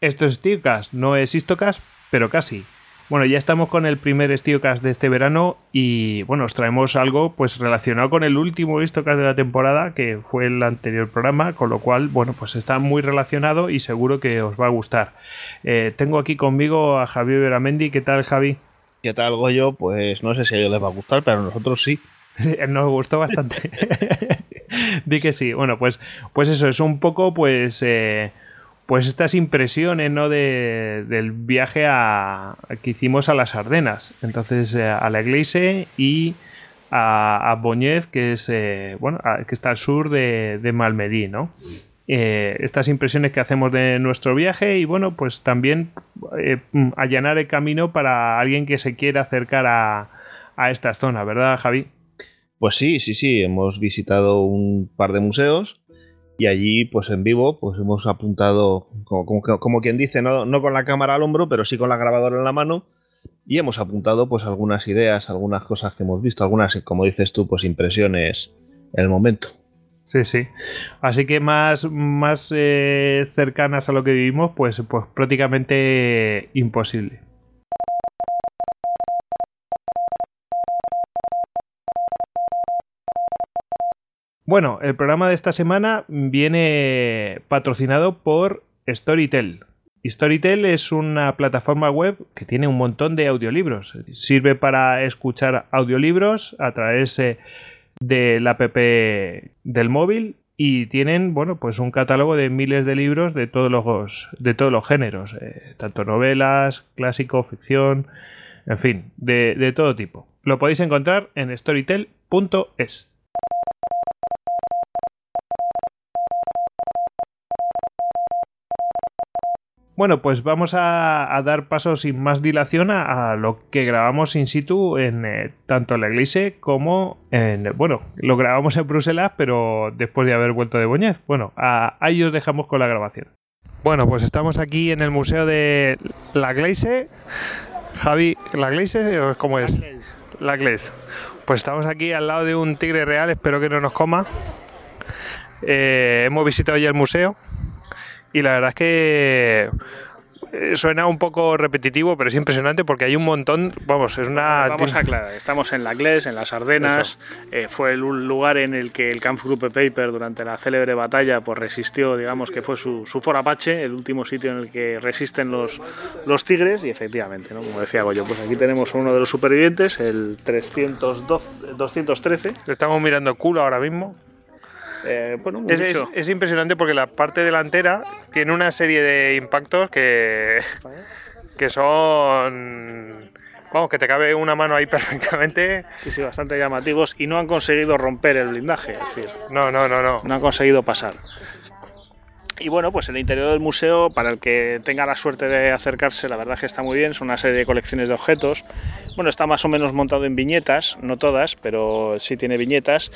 Esto es Steelcast, no es Histocast, pero casi. Bueno, ya estamos con el primer Steelcast de este verano y bueno, os traemos algo pues relacionado con el último Histocast de la temporada, que fue el anterior programa, con lo cual, bueno, pues está muy relacionado y seguro que os va a gustar. Eh, tengo aquí conmigo a Javier Veramendi. ¿Qué tal, Javi? ¿Qué tal, Goyo? Pues no sé si a ellos les va a gustar, pero a nosotros sí. Nos gustó bastante. Di que sí. Bueno, pues, pues eso, es un poco, pues... Eh, pues estas impresiones ¿no? de, del viaje a, que hicimos a las Ardenas. Entonces eh, a la Iglesia y a, a que es eh, bueno que está al sur de, Malmedí, ¿no? Eh, estas impresiones que hacemos de nuestro viaje y bueno pues también allanar el camino para alguien que se quiera acercar a, a esta zona, ¿verdad, Javi? Pues sí, sí, sí, hemos visitado un par de museos y allí, pues en vivo, pues hemos apuntado, como, quien dice, no, no, con la cámara al hombro, pero sí con la grabadora en la mano, y hemos apuntado pues algunas ideas, algunas cosas que hemos visto, algunas, como dices tú, pues impresiones en el momento. Sí, sí. Así que más, más eh, cercanas a lo que vivimos, pues, pues prácticamente imposible. Bueno, el programa de esta semana viene patrocinado por Storytel. Storytel es una plataforma web que tiene un montón de audiolibros. Sirve para escuchar audiolibros a través eh, de la app del móvil y tienen, bueno, pues un catálogo de miles de libros de todos los de todos los géneros, eh, tanto novelas, clásico, ficción, en fin, de, de todo tipo. Lo podéis encontrar en storytel.es. Bueno, pues vamos a, dar paso sin más dilación a, lo que grabamos in situ en eh, tanto en la iglesia como en. Bueno, lo grabamos en Bruselas, pero después de haber vuelto de Boñez. Bueno, ahí os dejamos con la grabación. Bueno, pues estamos aquí en el Museo de la Iglesia. Javi, ¿la Iglesia cómo es? La Iglesia. Pues estamos aquí al lado de un tigre real, espero que no nos coma. Eh, hemos visitado ya el museo y la verdad es que eh, suena un poco repetitivo, pero es impresionante porque hay un montón. Vamos, es una. Vamos a aclarar, estamos en la Gles, en las Ardenas. Eh, fue el lugar en el que el Camp Group Paper, durante la célebre batalla, pues resistió, digamos que fue su, su For Apache, el último sitio en el que resisten los, los tigres. Y efectivamente, ¿no? como decía Goyo, pues aquí tenemos uno de los supervivientes, el 312, 213. Estamos mirando culo ahora mismo. Eh, es, impresionante porque la parte delantera tiene una serie de impactos que, que son... Vamos, que te cabe una mano ahí perfectamente. Sí, sí, bastante llamativos y no han conseguido romper el blindaje. Es decir, no, no, no, no. No han conseguido pasar. Y bueno, pues el interior del museo, para el que tenga la suerte de acercarse, la verdad es que está muy bien, son una serie de colecciones de objetos. Bueno, está más o menos montado en viñetas, no todas, pero sí tiene viñetas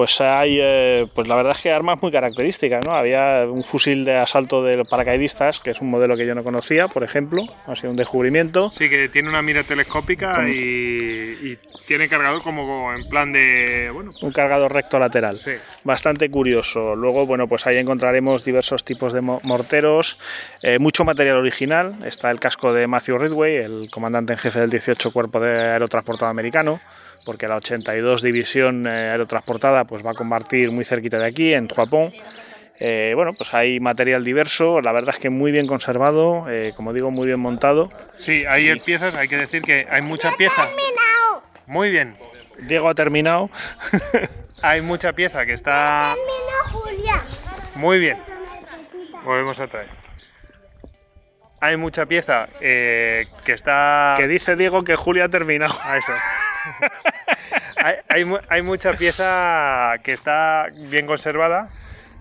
pues hay, eh, pues la verdad es que armas muy características, ¿no? Había un fusil de asalto de paracaidistas, que es un modelo que yo no conocía, por ejemplo, ha sido un descubrimiento. Sí, que tiene una mira telescópica y, tiene cargador como en plan de, bueno, un cargador recto lateral. Sí. Bastante curioso. Luego, bueno, pues ahí encontraremos diversos tipos de morteros, eh, mucho material original. Está el casco de Matthew Ridway, el comandante en jefe del 18 Cuerpo de Aerotransportado Americano porque la 82 División eh, Aerotransportada pues va a combatir muy cerquita de aquí, en Japón. Eh, bueno, pues hay material diverso, la verdad es que muy bien conservado, eh, como digo, muy bien montado. Sí, hay piezas, hay que decir que hay mucha pieza. Muy bien. Diego ha terminado. hay mucha pieza que está... Julia. Muy bien. Volvemos a traer. Hay mucha pieza que está... Que dice Diego que Julia ha terminado. A eso. hay, mucha pieza que está bien conservada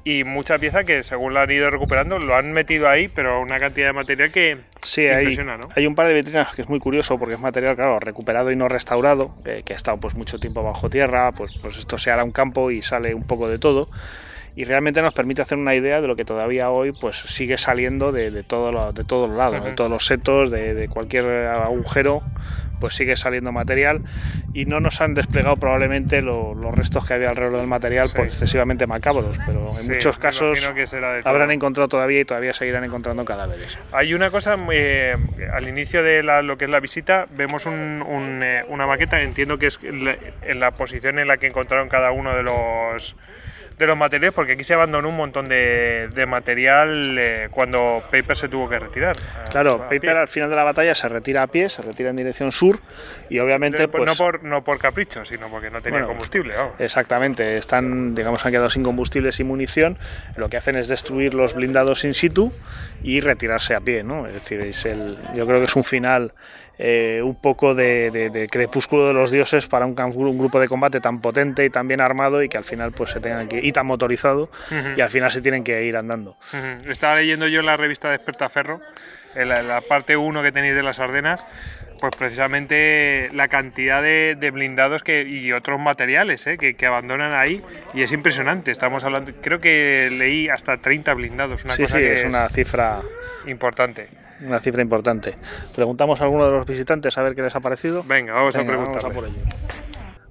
y mucha pieza que según la han ido recuperando lo han metido ahí, pero una cantidad de material que sí, impresiona, hay, Hay un par de vitrinas que es muy curioso porque es material, claro, recuperado y no restaurado, que ha estado pues mucho tiempo bajo tierra, pues, pues esto se hará un campo y sale un poco de todo. Y realmente nos permite hacer una idea de lo que todavía hoy pues sigue saliendo de, de, todo de todos los lados, de todos los setos, de, de, cualquier agujero pues sigue saliendo material y no nos han desplegado probablemente los restos que había alrededor del material por excesivamente macabros, pero en muchos casos habrán encontrado todavía y todavía seguirán encontrando cadáveres. Hay una cosa, eh, al inicio de lo que es la visita, vemos eh, una maqueta, entiendo que es en la posición en la que encontraron cada uno de los de los materiales, porque aquí se abandonó un montón de, material eh, cuando Paper se tuvo que retirar. Claro, Paper al final de la batalla se retira a pie, se retira en dirección sur y obviamente... Pues, no, por, no por capricho, sino porque no tenía combustible. Exactamente, están, digamos, han quedado sin combustible, sin munición, lo que hacen es destruir los blindados in situ y retirarse a pie, ¿no? Es decir, es el, yo creo que es un final eh, un poco de, crepúsculo de los dioses para un, un, grupo de combate tan potente y tan bien armado y que al final pues se tengan que y tan motorizado y al final se tienen que ir andando. Estaba leyendo yo la revista de Espertaferro, en la, parte 1 que tenéis de las Ardenas, pues precisamente la cantidad de, blindados que, y otros materiales eh, que, abandonan ahí y es impresionante. Estamos hablando, creo que leí hasta 30 blindados, una cosa que es una cifra importante una cifra importante. Preguntamos a alguno de los visitantes a ver qué les ha parecido. Venga, vamos a preguntar. por ello.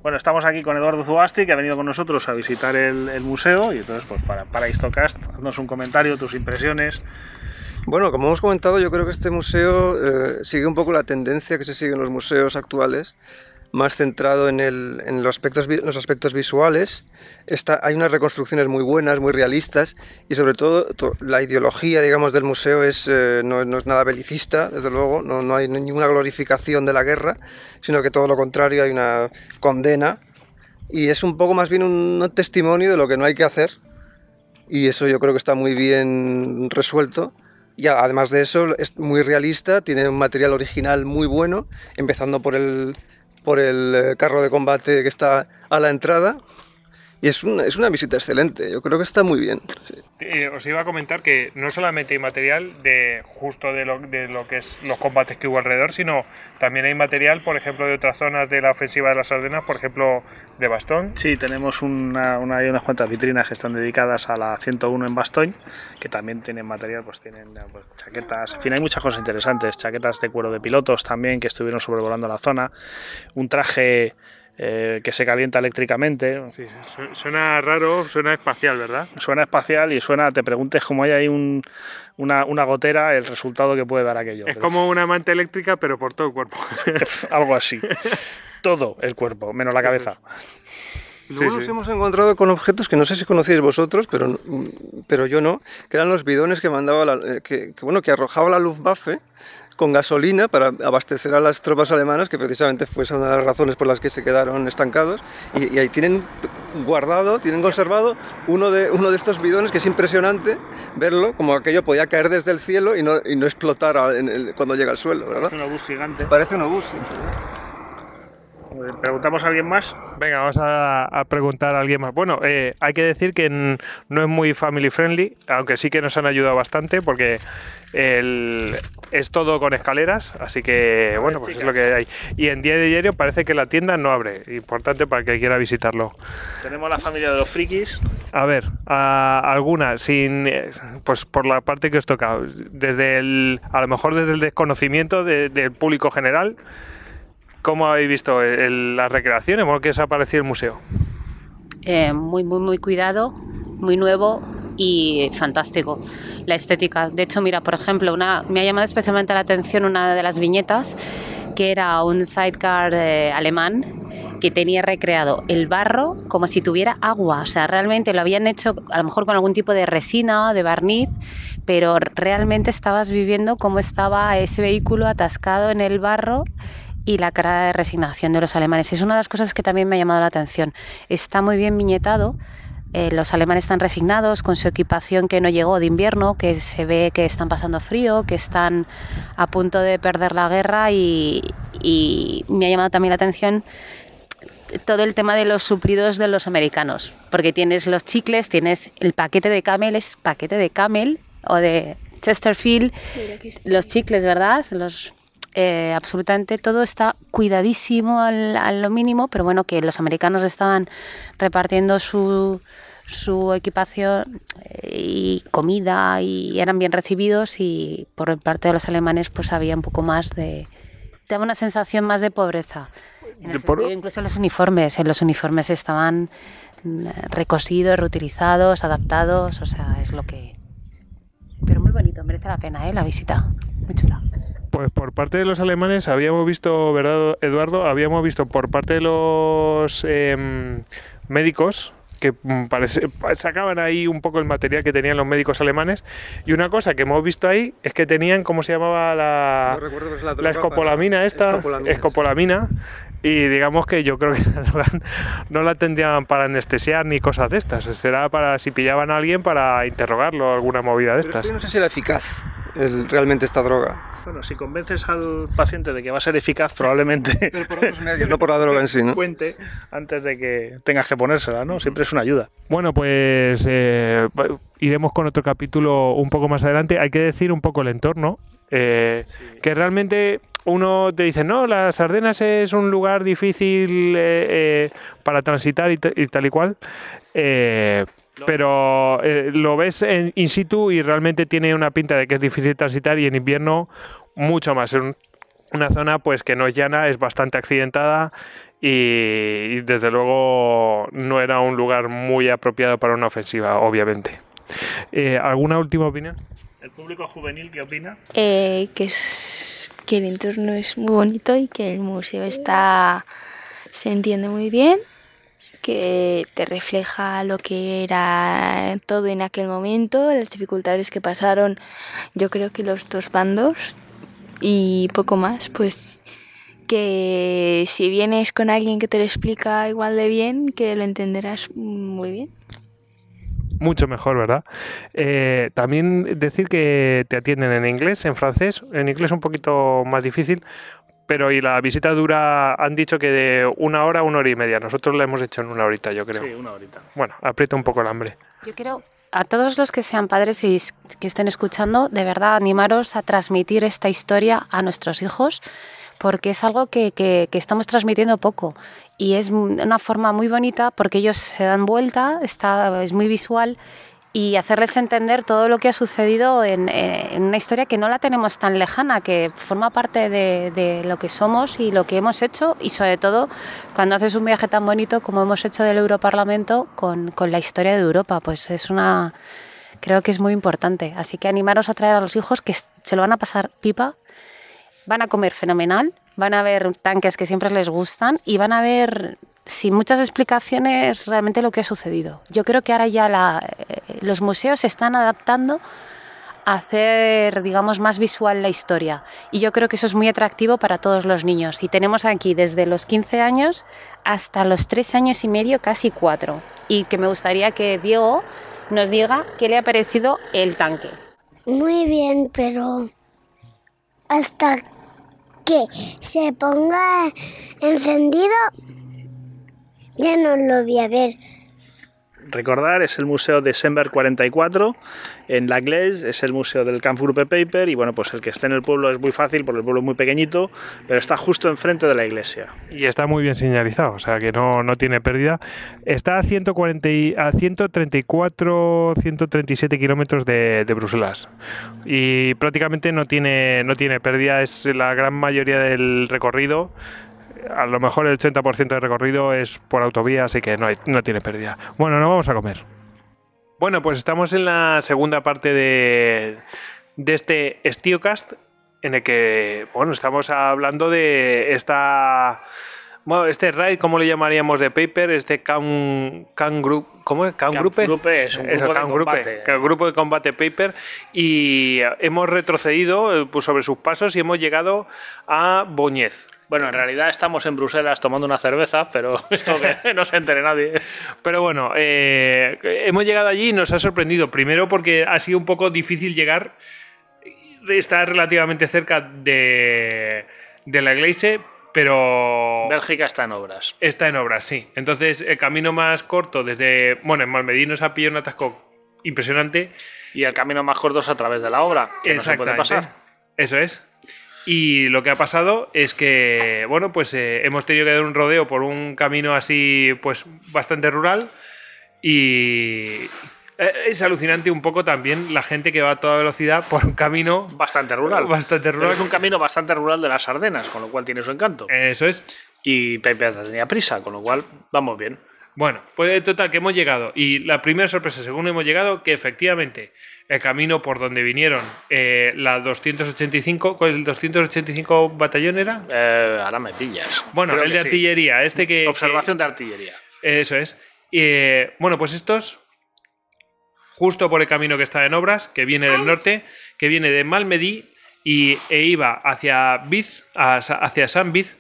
Bueno, estamos aquí con Eduardo Zubasti, que ha venido con nosotros a visitar el, museo. Y entonces, pues para, para Histocast, haznos un comentario, tus impresiones. Bueno, como hemos comentado, yo creo que este museo eh, sigue un poco la tendencia que se sigue en los museos actuales, más centrado en, el, en los, aspectos, los aspectos visuales. Está, hay unas reconstrucciones muy buenas, muy realistas y sobre todo la ideología digamos, del museo es, eh, no, no, es nada belicista, desde luego, no, no, hay ninguna glorificación de la guerra, sino que todo lo contrario, hay una condena y es un poco más bien un, testimonio de lo que no hay que hacer y eso yo creo que está muy bien resuelto. Y además de eso es muy realista, tiene un material original muy bueno, empezando por el, por el eh, carro de combate que está a la entrada. Y es una, es una visita excelente, yo creo que está muy bien. Eh, os iba a comentar que no solamente hay material de justo de lo, de lo que es los combates que hubo alrededor, sino también hay material, por ejemplo, de otras zonas de la ofensiva de las Ardenas, por ejemplo, de Bastón. Sí, tenemos una, una, hay unas cuantas vitrinas que están dedicadas a la 101 en Bastón, que también tienen material, pues tienen pues, chaquetas, en fin, hay muchas cosas interesantes, chaquetas de cuero de pilotos también que estuvieron sobrevolando la zona, un traje eh, que se calienta eléctricamente. Sí, suena raro, suena espacial, ¿verdad? Suena espacial y suena, te preguntes cómo hay ahí un, una, una, gotera, el resultado que puede dar aquello. Es como una manta eléctrica, pero por todo el cuerpo. Algo así. todo el cuerpo, menos la cabeza. Luego nos hemos encontrado con objetos que no sé si conocíais vosotros, pero, pero yo no, que eran los bidones que mandaba la, eh, que, que, bueno, que arrojaba la Luftwaffe con gasolina para abastecer a las tropas alemanas, que precisamente fue esa una de las razones por las que se quedaron estancados. Y, ahí tienen guardado, tienen conservado uno de, uno de estos bidones que es impresionante verlo, como aquello podía caer desde el cielo y no, y no explotar cuando llega al suelo, ¿verdad? Parece un obús gigante. Parece un obús, ¿Preguntamos a alguien más? Venga, vamos a, preguntar a alguien más. Bueno, eh, hay que decir que no es muy family friendly, aunque sí que nos han ayudado bastante porque es todo con escaleras, así que bueno, pues es lo que hay. Y en día de diario parece que la tienda no abre, importante para que quiera visitarlo. Tenemos la familia de los frikis. A ver, alguna, sin, pues por la parte que os toca, desde el, a lo mejor desde el desconocimiento del público general ¿Cómo habéis visto las recreaciones? ¿Cómo que os ha parecido el museo? Eh, muy, muy, muy cuidado, muy nuevo y fantástico. La estética. De hecho, mira, por ejemplo, una, me ha llamado especialmente la atención una de las viñetas que era un sidecar eh, alemán que tenía recreado el barro como si tuviera agua. O sea, realmente lo habían hecho a lo mejor con algún tipo de resina o de barniz, pero realmente estabas viviendo cómo estaba ese vehículo atascado en el barro y la cara de resignación de los alemanes. Es una de las cosas que también me ha llamado la atención. Está muy bien viñetado. Eh, los alemanes están resignados con su equipación que no llegó de invierno, que se ve que están pasando frío, que están a punto de perder la guerra y, y me ha llamado también la atención todo el tema de los suplidos de los americanos, porque tienes los chicles, tienes el paquete de Camel, es paquete de Camel o de Chesterfield, los chicles, ¿verdad? Los eh, absolutamente todo está cuidadísimo al, a lo mínimo, pero bueno, que los americanos estaban repartiendo su, su equipación eh, y comida y eran bien recibidos y por parte de los alemanes pues había un poco más de, daba una sensación más de pobreza. incluso los uniformes, en los uniformes estaban mm, recosidos, reutilizados, adaptados, o sea, es lo que... Pero muy bonito, merece la pena, ¿eh? La visita, muy chula. Pues por parte de los alemanes habíamos visto, ¿verdad, Eduardo? Habíamos visto por parte de los em, médicos que mm, parece, sacaban ahí un poco el material que tenían los médicos alemanes. Y una cosa que hemos visto ahí es que tenían, ¿cómo se llamaba la, la, escopolamina esta? Escopolamina. Y digamos que yo creo que no la tendrían para anestesiar ni cosas de estas. Será para si pillaban a alguien para interrogarlo, alguna movida de estas. no sé si era eficaz realmente esta droga. Bueno, si convences al paciente de que va a ser eficaz, probablemente. por otros medios, no por la droga en sí, ¿no? Cuente antes de que tengas que ponérsela, ¿no? Siempre es una ayuda. Bueno, pues eh, iremos con otro capítulo un poco más adelante. Hay que decir un poco el entorno. Eh, que realmente uno te dice, no, las Ardenas es un lugar difícil eh, para transitar y, tal y cual. Pero lo ves en in situ y realmente tiene una pinta de que es difícil transitar y en invierno mucho más. Es una zona pues que no es llana, es bastante accidentada y, desde luego no era un lugar muy apropiado para una ofensiva, obviamente. Eh, ¿Alguna última opinión? ¿El público juvenil qué opina? Eh, que, es, que el entorno es muy bonito y que el museo está se entiende muy bien que te refleja lo que era todo en aquel momento, las dificultades que pasaron, yo creo que los dos bandos y poco más, pues que si vienes con alguien que te lo explica igual de bien, que lo entenderás muy bien. Mucho mejor, ¿verdad? Eh, también decir que te atienden en inglés, en francés, en inglés un poquito más difícil, pero y la visita dura, han dicho que de una hora a una hora y media. Nosotros la hemos hecho en una horita, yo creo. Sí, una horita. Bueno, aprieta un poco el hambre. Yo creo, a todos los que sean padres y que estén escuchando, de verdad animaros a transmitir esta historia a nuestros hijos porque es algo que, que, estamos transmitiendo poco y es una forma muy bonita porque ellos se dan vuelta, está, es muy visual y hacerles entender todo lo que ha sucedido en, una historia que no la tenemos tan lejana, que forma parte de, lo que somos y lo que hemos hecho y sobre todo cuando haces un viaje tan bonito como hemos hecho del Europarlamento con, con la historia de Europa, pues es una... Creo que es muy importante. Así que animaros a traer a los hijos que se lo van a pasar pipa, van a comer fenomenal, van a ver tanques que siempre les gustan y van a ver sin muchas explicaciones realmente lo que ha sucedido. Yo creo que ahora ya eh, los museos se están adaptando a hacer, digamos, más visual la historia. Y yo creo que eso es muy atractivo para todos los niños. Y tenemos aquí desde los 15 años hasta los 3 años y medio, casi 4. Y que me gustaría que Diego nos diga qué le ha parecido el tanque. Muy bien, pero hasta que se ponga encendido ya no lo voy a ver. Recordar, es el Museo de Sember 44 en La Glaise, es el Museo del Kampfgruppe Paper y bueno, pues el que esté en el pueblo es muy fácil porque el pueblo es muy pequeñito, pero está justo enfrente de la iglesia. Y está muy bien señalizado, o sea que no, no tiene pérdida. Está a, 140, a 134, 137 kilómetros de, de, Bruselas y prácticamente no tiene, no tiene pérdida, es la gran mayoría del recorrido a lo mejor el 80% del recorrido es por autovía, así que no, no tiene pérdida. Bueno, no vamos a comer. Bueno, pues estamos en la segunda parte de, de este Stiocast, en el que, bueno, estamos hablando de esta... Bueno, este raid, ¿cómo le llamaríamos de paper? Este can, can group, ¿cómo es? Can, group es un grupo, de combate. grupo de combate paper y hemos retrocedido eh, pues, sobre sus pasos y hemos llegado a Boñez. Bueno, en realidad estamos en Bruselas tomando una cerveza, pero esto que no se entere nadie. Pero bueno, eh, hemos llegado allí y nos ha sorprendido. Primero porque ha sido un poco difícil llegar. Está relativamente cerca de, de la iglesia, pero... Bélgica está en obras. Está en obras, sí. Entonces, el camino más corto desde... Bueno, en Malmedí nos ha pillado un atasco impresionante. Y el camino más corto es a través de la obra, que no se puede pasar. Eso es. Y lo que ha pasado es que, bueno, pues eh, hemos tenido que dar un rodeo por un camino así, pues bastante rural. Y Es alucinante un poco también la gente que va a toda velocidad por un camino Bastante rural. Bastante Pero rural. es un camino bastante rural de las Ardenas, con lo cual tiene su encanto. Eso es. Y Pepe tenía prisa, con lo cual vamos bien. Bueno, pues total, que hemos llegado. Y la primera sorpresa, según hemos llegado, que efectivamente el camino por donde vinieron eh, la 285, ¿cuál es el 285 batallón era? Eh, ahora me pillas. Bueno, Creo el de sí. artillería, este que... Observación de artillería. eso es. Eh, bueno, pues estos, justo por el camino que está en obras, que viene del norte, que viene de Malmedy y, e iba hacia Biz, hacia San Biz,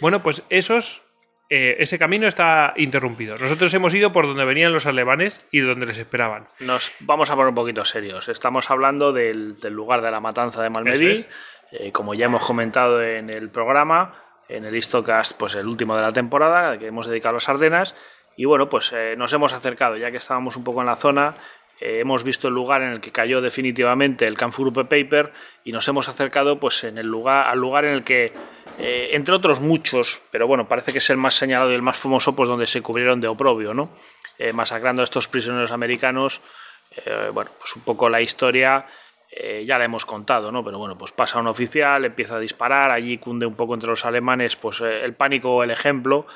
bueno, pues esos eh, ese camino está interrumpido. Nosotros hemos ido por donde venían los alemanes y donde les esperaban. Nos vamos a poner un poquito serios. Estamos hablando del, del lugar de la matanza de Malmedy. Eso Eh, como ya hemos comentado en el programa, en el Histocast, pues el último de la temporada, que hemos dedicado a las Ardenas. Y bueno, pues eh, nos hemos acercado, ya que estábamos un poco en la zona. Eh, hemos visto el lugar en el que cayó definitivamente el Canfurupe Paper y nos hemos acercado pues en el lugar al lugar en el que eh, entre otros muchos pero bueno parece que es el más señalado y el más famoso pues donde se cubrieron de oprobio no Eh, masacrando a estos prisioneros americanos bueno, pues un poco la historia eh, ya la hemos contado, ¿no? Pero bueno, pues pasa un oficial, empieza a disparar, allí cunde un poco entre los alemanes, pues eh, el pánico o el ejemplo,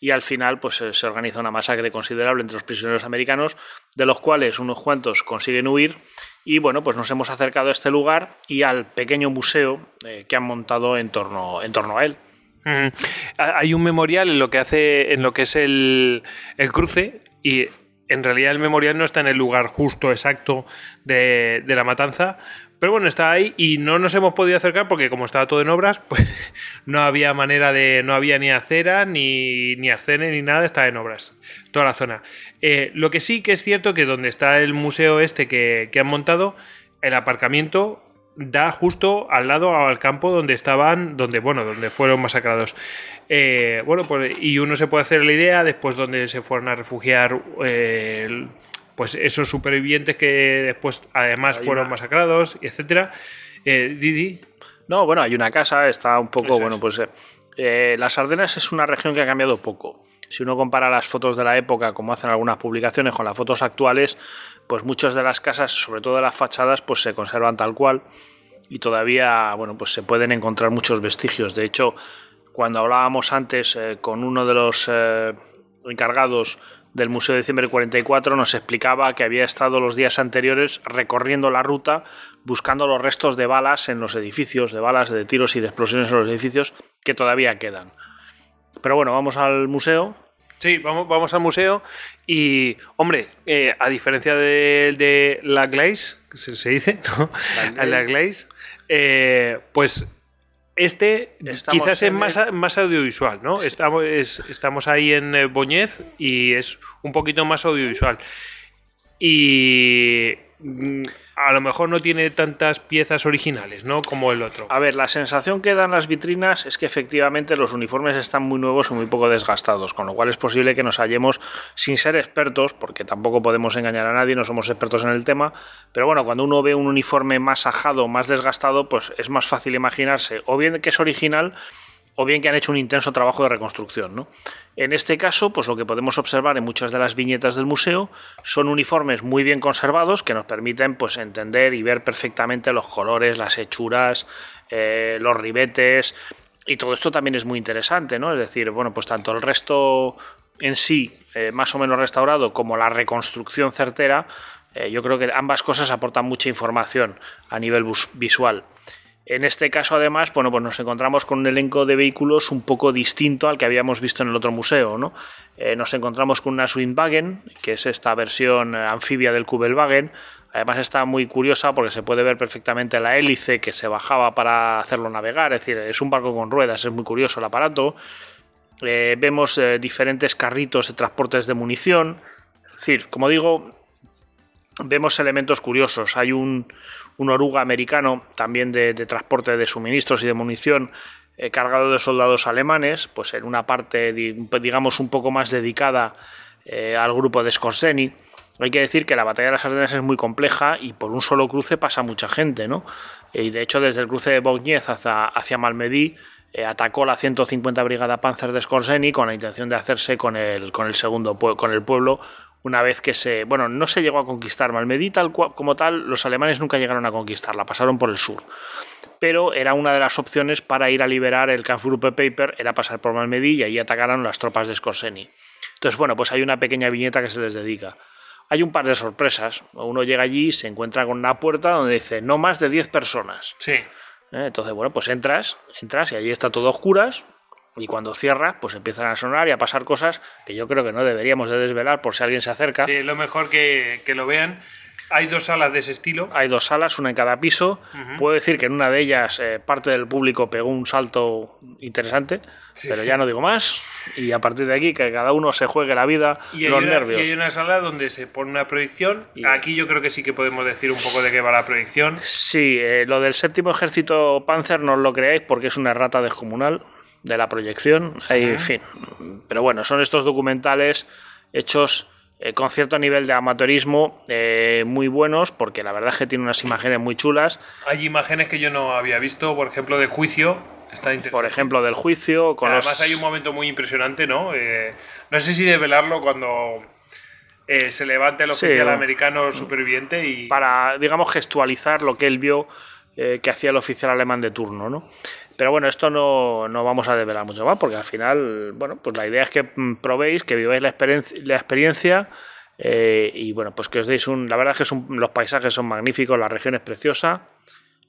y al final, pues eh, se organiza una masacre considerable entre los prisioneros americanos, de los cuales unos cuantos consiguen huir, y bueno, pues nos hemos acercado a este lugar y al pequeño museo que han montado en torno, en torno a él. Ha- Hay un memorial en lo que hace, en lo que es el, el cruce y en realidad el memorial no está en el lugar justo exacto de, la matanza, pero bueno, está ahí y no nos hemos podido acercar porque como estaba todo en obras, pues no había manera de, no había ni acera, ni, ni arcene, ni nada, estaba en obras, toda la zona. Eh, lo que sí que es cierto que donde está el museo este que, que han montado, el aparcamiento da justo al lado al campo donde estaban, donde bueno, donde fueron masacrados. Eh, bueno, pues y uno se puede hacer la idea después donde se fueron a refugiar, eh, pues esos supervivientes que después además Hay fueron una- masacrados, etcétera. Eh, Didi, No, bueno, hay una casa, está un poco, Eso es. bueno, pues eh, eh, las Ardenas es una región que ha cambiado poco. Si uno compara las fotos de la época, como hacen algunas publicaciones, con las fotos actuales, pues muchas de las casas, sobre todo de las fachadas, pues se conservan tal cual y todavía, bueno, pues se pueden encontrar muchos vestigios. De hecho, cuando hablábamos antes eh, con uno de los eh, encargados del Museo de Diciembre 44, nos explicaba que había estado los días anteriores recorriendo la ruta buscando los restos de balas en los edificios, de balas, de tiros y de explosiones en los edificios que todavía quedan. Pero bueno, vamos al museo. Sí, vamos, vamos al museo y, hombre, eh, a diferencia de, de la Glaze, que se, se dice, ¿no? La. La Glaze, eh, pues este Estamos quizás es más, el- más audiovisual, ¿no? Estamos, es- estamos ahí en eh, Boñez y es un poquito más audiovisual. Y mm, a lo mejor no tiene tantas piezas originales, ¿no? Como el otro. A ver, la sensación que dan las vitrinas es que efectivamente los uniformes están muy nuevos y muy poco desgastados, con lo cual es posible que nos hallemos sin ser expertos, porque tampoco podemos engañar a nadie, no somos expertos en el tema, pero bueno, cuando uno ve un uniforme más ajado, más desgastado, pues es más fácil imaginarse o bien que es original o bien que han hecho un intenso trabajo de reconstrucción. ¿no? En este caso, pues lo que podemos observar en muchas de las viñetas del museo son uniformes muy bien conservados que nos permiten pues, entender y ver perfectamente los colores, las hechuras, eh, los ribetes. Y todo esto también es muy interesante, ¿no? Es decir, bueno, pues tanto el resto en sí, eh, más o menos restaurado, como la reconstrucción certera, eh, yo creo que ambas cosas aportan mucha información a nivel visual. En este caso, además, bueno, pues nos encontramos con un elenco de vehículos un poco distinto al que habíamos visto en el otro museo. ¿no? Eh, nos encontramos con una Swingwagen, que es esta versión anfibia del Kubelwagen. Además está muy curiosa porque se puede ver perfectamente la hélice que se bajaba para hacerlo navegar. Es decir, es un barco con ruedas, es muy curioso el aparato. Eh, vemos eh, diferentes carritos de transportes de munición. Es decir, como digo, vemos elementos curiosos. Hay un, un oruga americano también de, transporte de suministros y de munición eh, cargado de soldados alemanes, pues en una parte, di- digamos, un poco más dedicada eh, al grupo de Skorzeny. Hay que decir que la batalla de las Ardenas es muy compleja y por un solo cruce pasa mucha gente, ¿no? Y de hecho, desde el cruce de Bogniez hacia, hacia Malmedy, eh, atacó la 150 Brigada Panzer de Skorzeny con la intención de hacerse con el, con el segundo con el pueblo una vez que se. Bueno, no se llegó a conquistar Malmedy tal como tal, los alemanes nunca llegaron a conquistarla, pasaron por el sur. Pero era una de las opciones para ir a liberar el Kampfgruppe Paper, era pasar por Malmedy y ahí atacaron las tropas de Skorseny. Entonces, bueno, pues hay una pequeña viñeta que se les dedica. Hay un par de sorpresas. Uno llega allí y se encuentra con una puerta donde dice no más de 10 personas. Sí. ¿Eh? Entonces, bueno, pues entras, entras y allí está todo a oscuras. Y cuando cierras, pues empiezan a sonar y a pasar cosas que yo creo que no deberíamos de desvelar por si alguien se acerca. Sí, lo mejor que, que lo vean. Hay dos salas de ese estilo. Hay dos salas, una en cada piso. Puedo decir que en una de ellas eh, parte del público pegó un salto interesante, pero sí. ya no digo más. Y a partir de aquí que cada uno se juegue la vida, Y los una, nervios. y hay una sala donde se pone una proyección. Y- Aquí yo creo que sí que podemos decir un poco de qué va la proyección. Sí, eh, lo del séptimo ejército Panzer no os lo creáis porque es una errata descomunal de la proyección. Ahí, En fin. Pero bueno, son estos documentales hechos eh, con cierto nivel de amateurismo eh, muy buenos porque la verdad es que tiene unas imágenes muy chulas. Hay imágenes que yo no había visto, por ejemplo, de juicio. Está. Por ejemplo, del juicio. Con Además los... hay un momento muy impresionante, ¿no? Eh, no sé si develarlo cuando eh, se levanta el Sí, oficial o- americano superviviente y... para, digamos, gestualizar lo que él vio eh, que hacía el oficial alemán de turno, ¿no? Pero bueno, esto no, no vamos a develar mucho más, porque al final, bueno, pues la idea es que mm, probéis, que viváis la experiencia, eh, y bueno, pues que os deis un... La verdad es que los paisajes son magníficos, la región es preciosa,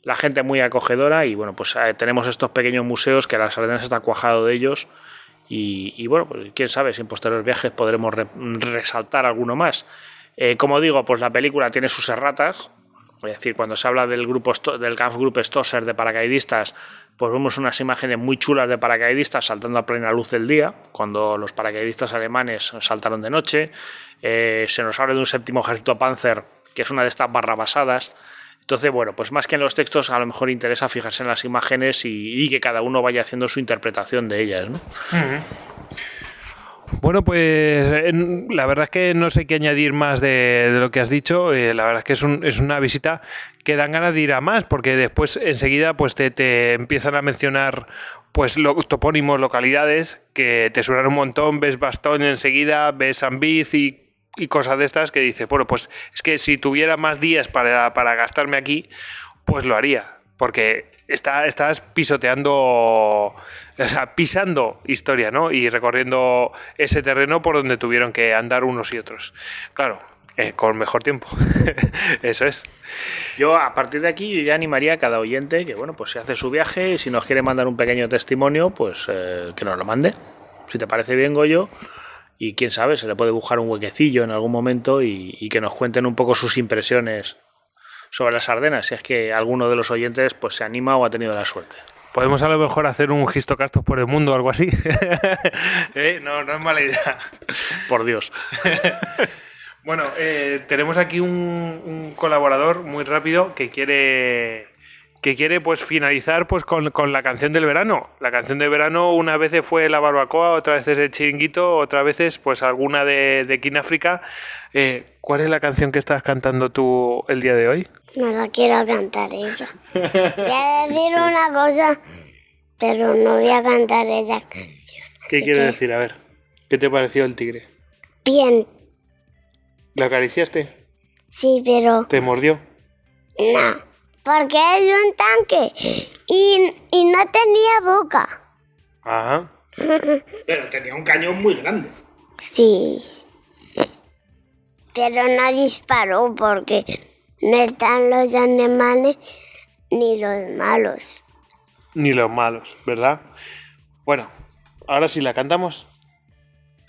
la gente es muy acogedora y bueno, pues eh, tenemos estos pequeños museos que las Ardenas está cuajado de ellos y, bueno, pues quién sabe si en posteriores viajes podremos re- resaltar alguno más. Eh, como digo, pues la película tiene sus erratas, es decir, cuando se habla del grupo del Kampfgruppe Stosser de paracaidistas, pues vemos unas imágenes muy chulas de paracaidistas saltando a plena luz del día, cuando los paracaidistas alemanes saltaron de noche. Eh, se nos habla de un séptimo ejército Panzer, que es una de estas barrabasadas. Entonces, bueno, pues más que en los textos, a lo mejor interesa fijarse en las imágenes y, que cada uno vaya haciendo su interpretación de ellas, ¿no? Bueno, pues en- la verdad es que no sé qué añadir más de, lo que has dicho. Eh, la verdad es que es, un- una visita que dan ganas de ir a más, porque después enseguida pues te, te empiezan a mencionar pues lo- topónimos, localidades que te suenan un montón. Ves Bastón enseguida, ves Ambiz y, y cosas de estas que dices, bueno, pues es que si tuviera más días para, para gastarme aquí, pues lo haría. Porque está, estás pisoteando, o sea, pisando historia, ¿no? Y recorriendo ese terreno por donde tuvieron que andar unos y otros. Claro, eh, con mejor tiempo. Eso es. Yo a partir de aquí yo ya animaría a cada oyente que bueno pues se hace su viaje y si nos quiere mandar un pequeño testimonio pues eh, que nos lo mande si te parece bien Goyo y quién sabe se le puede buscar un huequecillo en algún momento y, y que nos cuenten un poco sus impresiones sobre las Ardenas si es que alguno de los oyentes pues se anima o ha tenido la suerte Podemos a lo mejor hacer un Gistocastos por el mundo o algo así. Eh, No, no es mala idea. por Dios Bueno, eh, tenemos aquí un, un colaborador muy rápido que quiere que quiere pues finalizar pues con, con la canción del verano. La canción del verano una vez fue la barbacoa, otra vez es el chiringuito, otra vez pues alguna de, de King África. Eh, ¿Cuál es la canción que estás cantando tú el día de hoy? No la quiero cantar esa. Voy a decir una cosa, pero no voy a cantar esa canción. ¿Qué quiere que, decir? A ver, ¿qué te pareció el tigre? Bien, ¿Lo acariciaste? sí, pero ¿Te mordió? no. Porque es un tanque y, y no tenía boca. Ajá. pero tenía un cañón muy grande Sí. Pero no disparó porque no están los animales ni los malos. Ni los malos, ¿verdad? Bueno, ahora sí la cantamos.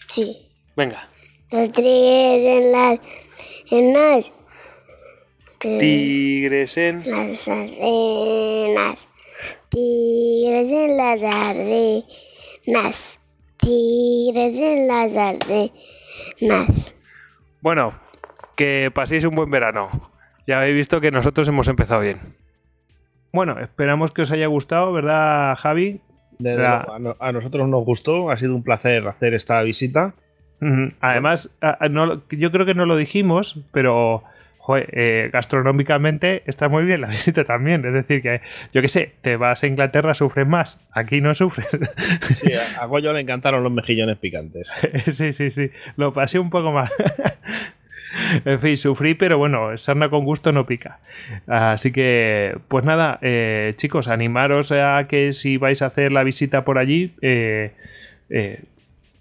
Sí. Venga. Los tigres en las... en las... Tigres en... las arenas. Tigres en las arenas. Tigres en las arenas. Bueno, que paséis un buen verano. Ya habéis visto que nosotros hemos empezado bien. Bueno, esperamos que os haya gustado, ¿verdad, Javi? La- luego, a, no- a nosotros nos gustó, ha sido un placer hacer esta visita. Además, a- a- no lo- yo creo que no lo dijimos, pero eh, gastronómicamente está muy bien la visita también. Es decir, que yo qué sé, te vas a Inglaterra, sufres más, aquí no sufres. Sí, a Goyo le encantaron los mejillones picantes. sí, sí, sí, lo pasé un poco más. en fin, sufrí, pero bueno, sarna con gusto no pica. Así que, pues nada, eh, chicos, animaros a que si vais a hacer la visita por allí, eh, eh,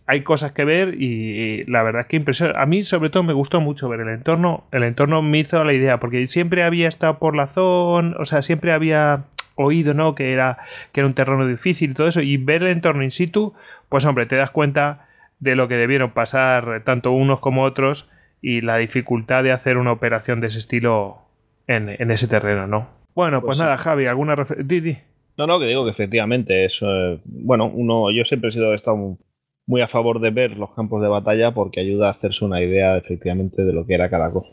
hay cosas que ver y, la verdad es que impresiona. A mí sobre todo me gustó mucho ver el entorno. El entorno me hizo la idea, porque siempre había estado por la zona, o sea, siempre había oído, ¿no? Que era, que era un terreno difícil y todo eso. Y ver el entorno in situ, pues hombre, te das cuenta de lo que debieron pasar tanto unos como otros y la dificultad de hacer una operación de ese estilo en, ese terreno, ¿no? Bueno, pues, pues nada, Javi, ¿alguna referencia? No, no, que digo que efectivamente es, eh, bueno, uno, yo siempre he sido, estado muy a favor de ver los campos de batalla porque ayuda a hacerse una idea efectivamente de lo que era cada cosa.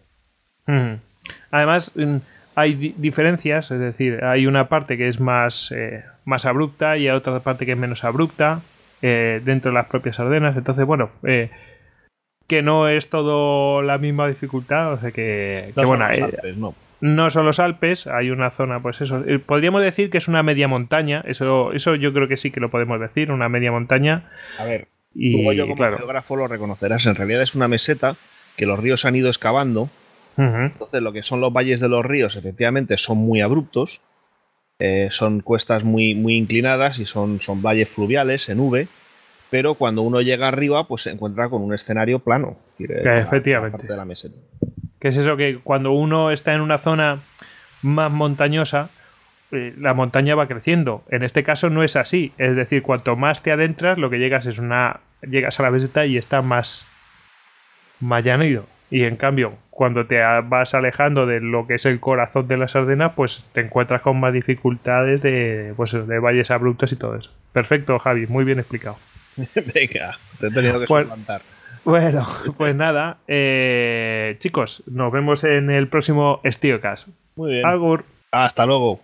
Además, mm, hay diferencias, es decir, hay una parte que es más, eh, más abrupta y hay otra parte que es menos abrupta eh, dentro de las propias Ardenas. Entonces, bueno, eh, que no es todo la misma dificultad, o sea que, no bueno, no. no. son los Alpes, hay una zona, pues eso, podríamos decir que es una media montaña, eso, eso yo creo que sí que lo podemos decir, una media montaña. A ver, y, yo como geógrafo lo reconocerás, en realidad es una meseta que los ríos han ido excavando. Entonces lo que son los valles de los ríos efectivamente son muy abruptos, eh, son cuestas muy, muy inclinadas y son, son valles fluviales en V, pero cuando uno llega arriba pues se encuentra con un escenario plano. efectivamente. de la meseta. Que es eso que cuando uno está en una zona más montañosa, eh, la montaña va creciendo. En este caso no es así. Es decir, cuanto más te adentras, lo que llegas es una. llegas a la meseta y está más. más Y en cambio, cuando te vas alejando de lo que es el corazón de la sardena, pues te encuentras con más dificultades de, pues, de valles abruptos y todo eso. Perfecto, Javi, muy bien explicado. Venga, te he tenido que pues, Bueno, pues nada, eh, chicos, nos vemos en el próximo Estiocas. Muy bien. Hasta luego.